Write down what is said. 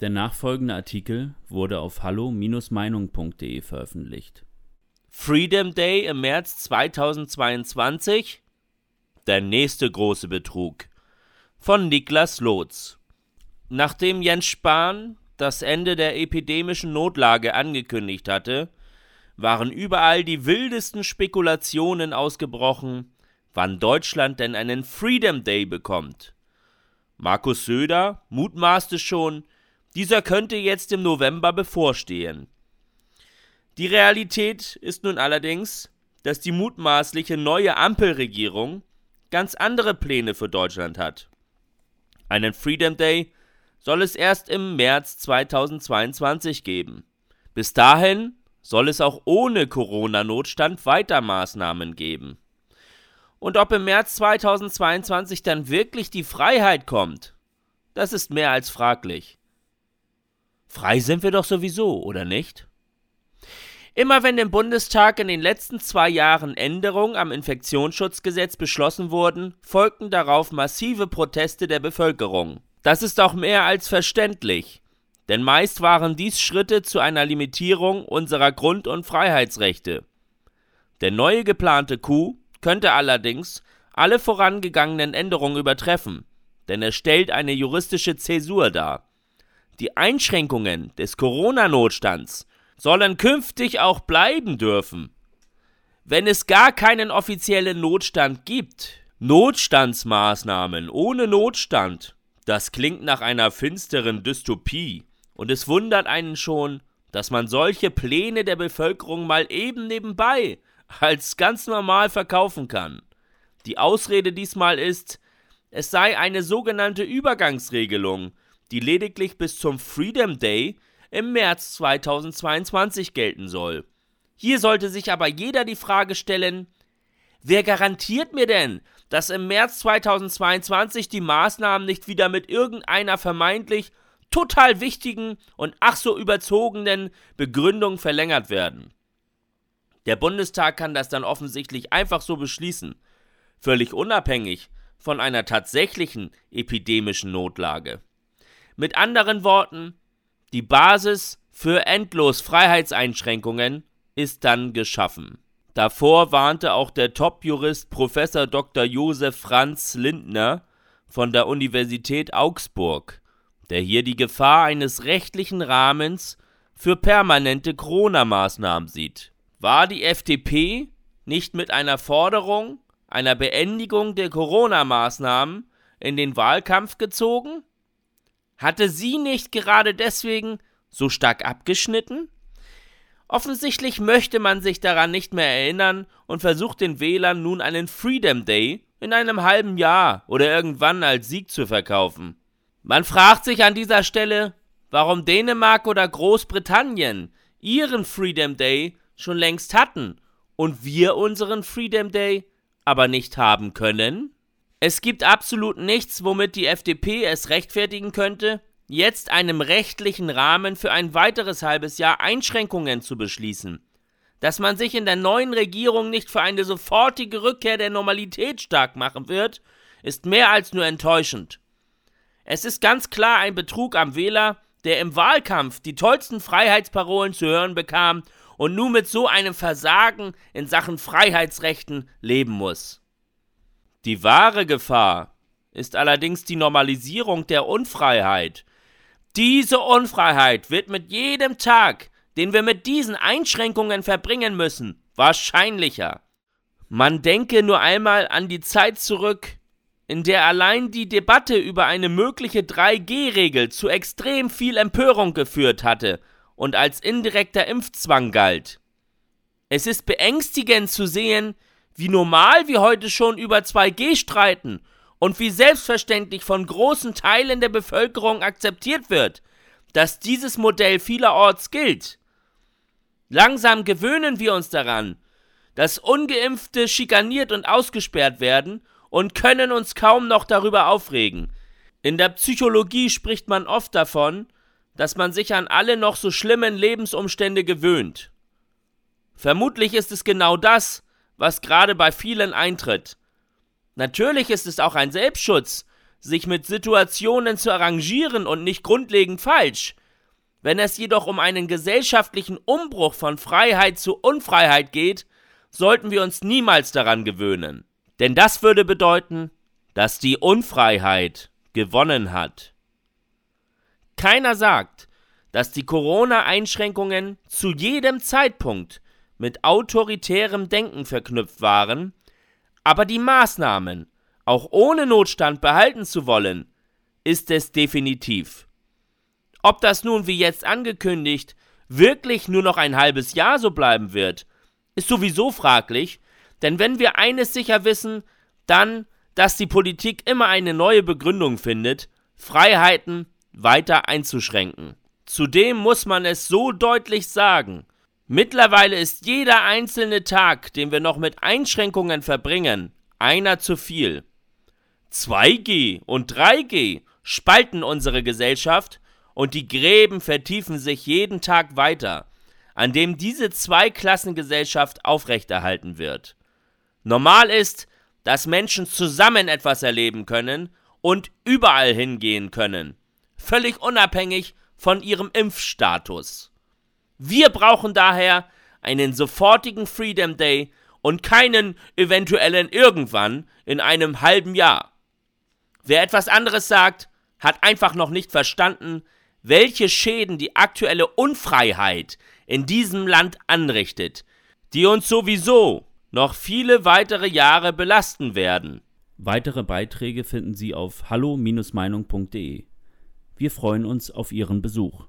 Der nachfolgende Artikel wurde auf hallo-meinung.de veröffentlicht. Freedom Day im März 2022 Der nächste große Betrug von Niklas Lotz. Nachdem Jens Spahn das Ende der epidemischen Notlage angekündigt hatte, waren überall die wildesten Spekulationen ausgebrochen, wann Deutschland denn einen Freedom Day bekommt. Markus Söder mutmaßte schon, dieser könnte jetzt im November bevorstehen. Die Realität ist nun allerdings, dass die mutmaßliche neue Ampelregierung ganz andere Pläne für Deutschland hat. Einen Freedom Day soll es erst im März 2022 geben. Bis dahin soll es auch ohne Corona-Notstand weiter Maßnahmen geben. Und ob im März 2022 dann wirklich die Freiheit kommt, das ist mehr als fraglich. Frei sind wir doch sowieso, oder nicht? Immer wenn im Bundestag in den letzten zwei Jahren Änderungen am Infektionsschutzgesetz beschlossen wurden, folgten darauf massive Proteste der Bevölkerung. Das ist auch mehr als verständlich, denn meist waren dies Schritte zu einer Limitierung unserer Grund- und Freiheitsrechte. Der neue geplante Coup könnte allerdings alle vorangegangenen Änderungen übertreffen, denn er stellt eine juristische Zäsur dar. Die Einschränkungen des Corona-Notstands sollen künftig auch bleiben dürfen. Wenn es gar keinen offiziellen Notstand gibt, Notstandsmaßnahmen ohne Notstand, das klingt nach einer finsteren Dystopie, und es wundert einen schon, dass man solche Pläne der Bevölkerung mal eben nebenbei als ganz normal verkaufen kann. Die Ausrede diesmal ist, es sei eine sogenannte Übergangsregelung, die lediglich bis zum Freedom Day im März 2022 gelten soll. Hier sollte sich aber jeder die Frage stellen, wer garantiert mir denn, dass im März 2022 die Maßnahmen nicht wieder mit irgendeiner vermeintlich total wichtigen und ach so überzogenen Begründung verlängert werden? Der Bundestag kann das dann offensichtlich einfach so beschließen, völlig unabhängig von einer tatsächlichen epidemischen Notlage. Mit anderen Worten, die Basis für endlos Freiheitseinschränkungen ist dann geschaffen. Davor warnte auch der Top-Jurist Professor Dr. Josef Franz Lindner von der Universität Augsburg, der hier die Gefahr eines rechtlichen Rahmens für permanente Corona-Maßnahmen sieht. War die FDP nicht mit einer Forderung einer Beendigung der Corona-Maßnahmen in den Wahlkampf gezogen? Hatte sie nicht gerade deswegen so stark abgeschnitten? Offensichtlich möchte man sich daran nicht mehr erinnern und versucht den Wählern nun einen Freedom Day in einem halben Jahr oder irgendwann als Sieg zu verkaufen. Man fragt sich an dieser Stelle, warum Dänemark oder Großbritannien ihren Freedom Day schon längst hatten und wir unseren Freedom Day aber nicht haben können? Es gibt absolut nichts, womit die FDP es rechtfertigen könnte, jetzt einem rechtlichen Rahmen für ein weiteres halbes Jahr Einschränkungen zu beschließen. Dass man sich in der neuen Regierung nicht für eine sofortige Rückkehr der Normalität stark machen wird, ist mehr als nur enttäuschend. Es ist ganz klar ein Betrug am Wähler, der im Wahlkampf die tollsten Freiheitsparolen zu hören bekam und nun mit so einem Versagen in Sachen Freiheitsrechten leben muss. Die wahre Gefahr ist allerdings die Normalisierung der Unfreiheit. Diese Unfreiheit wird mit jedem Tag, den wir mit diesen Einschränkungen verbringen müssen, wahrscheinlicher. Man denke nur einmal an die Zeit zurück, in der allein die Debatte über eine mögliche 3G-Regel zu extrem viel Empörung geführt hatte und als indirekter Impfzwang galt. Es ist beängstigend zu sehen, wie normal wir heute schon über 2G streiten und wie selbstverständlich von großen Teilen der Bevölkerung akzeptiert wird, dass dieses Modell vielerorts gilt. Langsam gewöhnen wir uns daran, dass ungeimpfte schikaniert und ausgesperrt werden und können uns kaum noch darüber aufregen. In der Psychologie spricht man oft davon, dass man sich an alle noch so schlimmen Lebensumstände gewöhnt. Vermutlich ist es genau das, was gerade bei vielen eintritt. Natürlich ist es auch ein Selbstschutz, sich mit Situationen zu arrangieren und nicht grundlegend falsch. Wenn es jedoch um einen gesellschaftlichen Umbruch von Freiheit zu Unfreiheit geht, sollten wir uns niemals daran gewöhnen. Denn das würde bedeuten, dass die Unfreiheit gewonnen hat. Keiner sagt, dass die Corona-Einschränkungen zu jedem Zeitpunkt mit autoritärem Denken verknüpft waren, aber die Maßnahmen, auch ohne Notstand behalten zu wollen, ist es definitiv. Ob das nun wie jetzt angekündigt wirklich nur noch ein halbes Jahr so bleiben wird, ist sowieso fraglich, denn wenn wir eines sicher wissen, dann, dass die Politik immer eine neue Begründung findet, Freiheiten weiter einzuschränken. Zudem muss man es so deutlich sagen, Mittlerweile ist jeder einzelne Tag, den wir noch mit Einschränkungen verbringen, einer zu viel. 2G und 3G spalten unsere Gesellschaft und die Gräben vertiefen sich jeden Tag weiter, an dem diese Zweiklassengesellschaft aufrechterhalten wird. Normal ist, dass Menschen zusammen etwas erleben können und überall hingehen können, völlig unabhängig von ihrem Impfstatus. Wir brauchen daher einen sofortigen Freedom Day und keinen eventuellen irgendwann in einem halben Jahr. Wer etwas anderes sagt, hat einfach noch nicht verstanden, welche Schäden die aktuelle Unfreiheit in diesem Land anrichtet, die uns sowieso noch viele weitere Jahre belasten werden. Weitere Beiträge finden Sie auf hallo-meinung.de. Wir freuen uns auf Ihren Besuch.